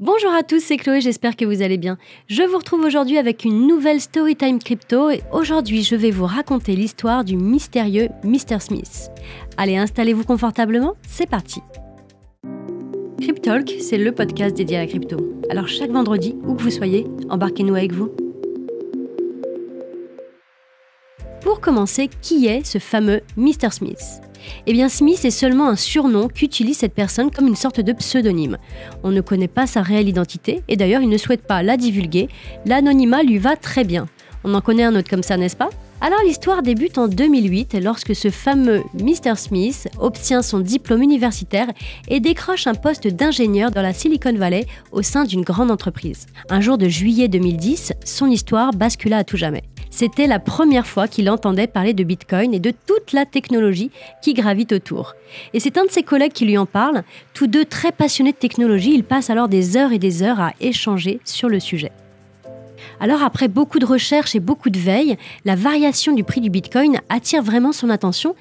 Bonjour à tous, c'est Chloé, j'espère que vous allez bien. Je vous retrouve aujourd'hui avec une nouvelle Storytime Crypto et aujourd'hui je vais vous raconter l'histoire du mystérieux Mr. Smith. Allez, installez-vous confortablement, c'est parti. Cryptalk, c'est le podcast dédié à la crypto. Alors chaque vendredi, où que vous soyez, embarquez-nous avec vous. Pour commencer, qui est ce fameux Mr. Smith? Eh bien, Smith est seulement un surnom qu'utilise cette personne comme une sorte de pseudonyme. On ne connaît pas sa réelle identité et d'ailleurs, il ne souhaite pas la divulguer. L'anonymat lui va très bien. On en connaît un autre comme ça, n'est-ce pas? Alors l'histoire débute en 2008 lorsque ce fameux Mr. Smith obtient son diplôme universitaire et décroche un poste d'ingénieur dans la Silicon Valley au sein d'une grande entreprise. Un jour de juillet 2010, son histoire bascula à tout jamais. C'était la première fois qu'il entendait parler de Bitcoin et de toute la technologie qui gravite autour. Et c'est un de ses collègues qui lui en parle. Tous deux très passionnés de technologie, ils passent alors des heures et des heures à échanger sur le sujet. Alors après beaucoup de recherches et beaucoup de veille, la variation du prix du Bitcoin attire vraiment son attention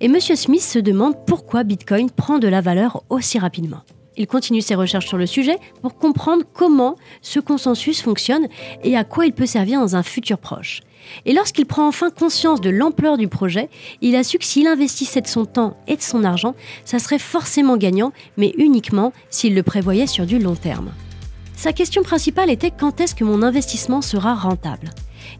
et M. Smith se demande pourquoi Bitcoin prend de la valeur aussi rapidement. Il continue ses recherches sur le sujet pour comprendre comment ce consensus fonctionne et à quoi il peut servir dans un futur proche. Et lorsqu'il prend enfin conscience de l'ampleur du projet, il a su que s'il investissait de son temps et de son argent, ça serait forcément gagnant, mais uniquement s'il le prévoyait sur du long terme. Sa question principale était quand est-ce que mon investissement sera rentable?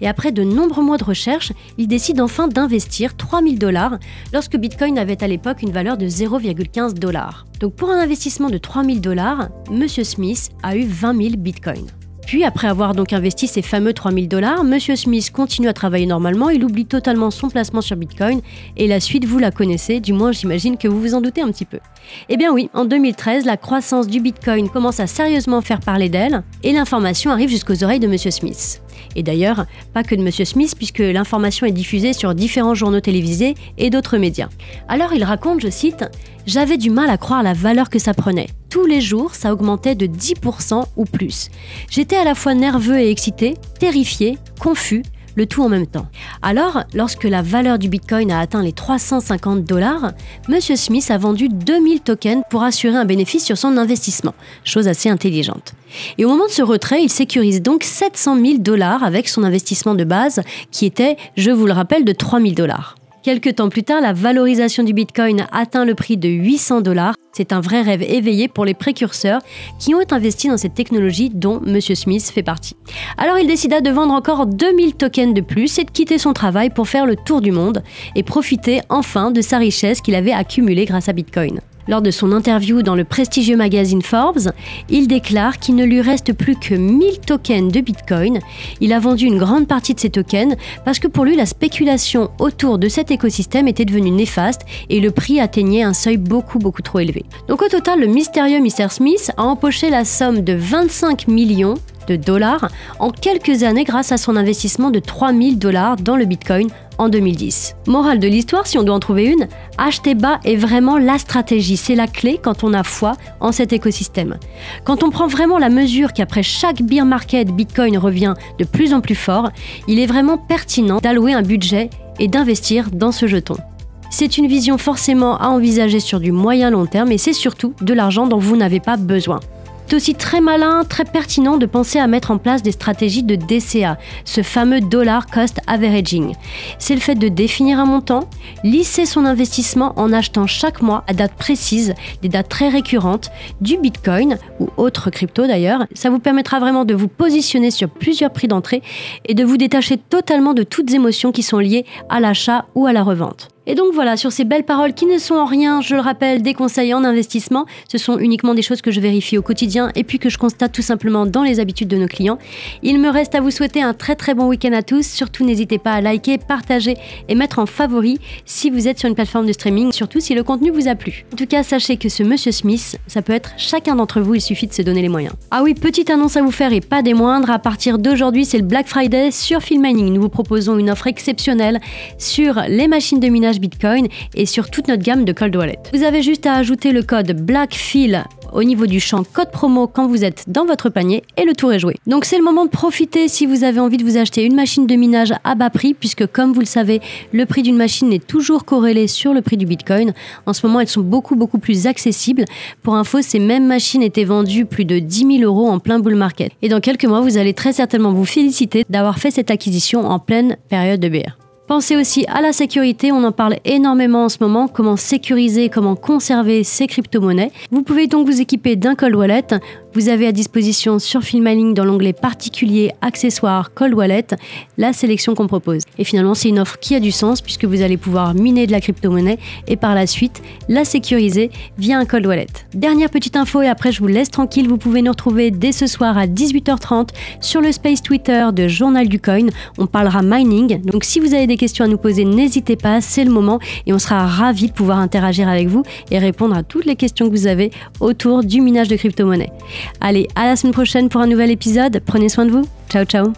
Et après de nombreux mois de recherche, il décide enfin d'investir 3000 dollars lorsque Bitcoin avait à l'époque une valeur de 0,15 dollars. Donc pour un investissement de 3000 dollars, Monsieur Smith a eu 20 000 Bitcoins. Puis, après avoir donc investi ces fameux 3000 dollars, Monsieur Smith continue à travailler normalement, il oublie totalement son placement sur Bitcoin, et la suite, vous la connaissez, du moins j'imagine que vous vous en doutez un petit peu. Eh bien oui, en 2013, la croissance du Bitcoin commence à sérieusement faire parler d'elle, et l'information arrive jusqu'aux oreilles de Monsieur Smith. Et d'ailleurs, pas que de Monsieur Smith, puisque l'information est diffusée sur différents journaux télévisés et d'autres médias. Alors il raconte, je cite, J'avais du mal à croire la valeur que ça prenait. Tous les jours, ça augmentait de 10% ou plus. J'étais à la fois nerveux et excité, terrifié, confus, le tout en même temps. Alors, lorsque la valeur du Bitcoin a atteint les 350 dollars, M. Smith a vendu 2000 tokens pour assurer un bénéfice sur son investissement, chose assez intelligente. Et au moment de ce retrait, il sécurise donc 700 000 dollars avec son investissement de base, qui était, je vous le rappelle, de 3000 dollars. Quelques temps plus tard, la valorisation du Bitcoin atteint le prix de 800 dollars. C'est un vrai rêve éveillé pour les précurseurs qui ont investi dans cette technologie dont M. Smith fait partie. Alors il décida de vendre encore 2000 tokens de plus et de quitter son travail pour faire le tour du monde et profiter enfin de sa richesse qu'il avait accumulée grâce à Bitcoin. Lors de son interview dans le prestigieux magazine Forbes, il déclare qu'il ne lui reste plus que 1000 tokens de Bitcoin. Il a vendu une grande partie de ces tokens parce que pour lui, la spéculation autour de cet écosystème était devenue néfaste et le prix atteignait un seuil beaucoup beaucoup trop élevé. Donc au total, le mystérieux Mr. Smith a empoché la somme de 25 millions de dollars en quelques années grâce à son investissement de 3000 dollars dans le Bitcoin en 2010. Morale de l'histoire, si on doit en trouver une, acheter bas est vraiment la stratégie, c'est la clé quand on a foi en cet écosystème. Quand on prend vraiment la mesure qu'après chaque bear market, Bitcoin revient de plus en plus fort, il est vraiment pertinent d'allouer un budget et d'investir dans ce jeton. C'est une vision forcément à envisager sur du moyen long terme et c'est surtout de l'argent dont vous n'avez pas besoin. C'est aussi très malin, très pertinent de penser à mettre en place des stratégies de DCA, ce fameux dollar cost averaging. C'est le fait de définir un montant, lisser son investissement en achetant chaque mois à date précise, des dates très récurrentes, du Bitcoin ou autres crypto d'ailleurs. Ça vous permettra vraiment de vous positionner sur plusieurs prix d'entrée et de vous détacher totalement de toutes émotions qui sont liées à l'achat ou à la revente. Et donc voilà, sur ces belles paroles qui ne sont en rien, je le rappelle, des conseils en investissement, ce sont uniquement des choses que je vérifie au quotidien et puis que je constate tout simplement dans les habitudes de nos clients. Il me reste à vous souhaiter un très très bon week-end à tous. Surtout n'hésitez pas à liker, partager et mettre en favori si vous êtes sur une plateforme de streaming, surtout si le contenu vous a plu. En tout cas, sachez que ce Monsieur Smith, ça peut être chacun d'entre vous, il suffit de se donner les moyens. Ah oui, petite annonce à vous faire et pas des moindres, à partir d'aujourd'hui c'est le Black Friday sur Filmining. Nous vous proposons une offre exceptionnelle sur les machines de minage Bitcoin et sur toute notre gamme de cold wallet. Vous avez juste à ajouter le code BLACKPHIL au niveau du champ code promo quand vous êtes dans votre panier et le tour est joué. Donc c'est le moment de profiter si vous avez envie de vous acheter une machine de minage à bas prix puisque comme vous le savez, le prix d'une machine est toujours corrélé sur le prix du Bitcoin. En ce moment, elles sont beaucoup beaucoup plus accessibles. Pour info, ces mêmes machines étaient vendues plus de 10 000 euros en plein bull market. Et dans quelques mois, vous allez très certainement vous féliciter d'avoir fait cette acquisition en pleine période de BR. Pensez aussi à la sécurité, on en parle énormément en ce moment, comment sécuriser, comment conserver ces crypto-monnaies. Vous pouvez donc vous équiper d'un cold wallet. Vous avez à disposition sur Filmaling dans l'onglet particulier accessoires cold wallet la sélection qu'on propose. Et finalement, c'est une offre qui a du sens puisque vous allez pouvoir miner de la crypto-monnaie et par la suite la sécuriser via un cold wallet. Dernière petite info et après je vous laisse tranquille, vous pouvez nous retrouver dès ce soir à 18h30 sur le space Twitter de Journal du Coin. On parlera mining. Donc si vous avez des questions à nous poser, n'hésitez pas, c'est le moment et on sera ravis de pouvoir interagir avec vous et répondre à toutes les questions que vous avez autour du minage de crypto-monnaie. Allez, à la semaine prochaine pour un nouvel épisode. Prenez soin de vous. Ciao, ciao.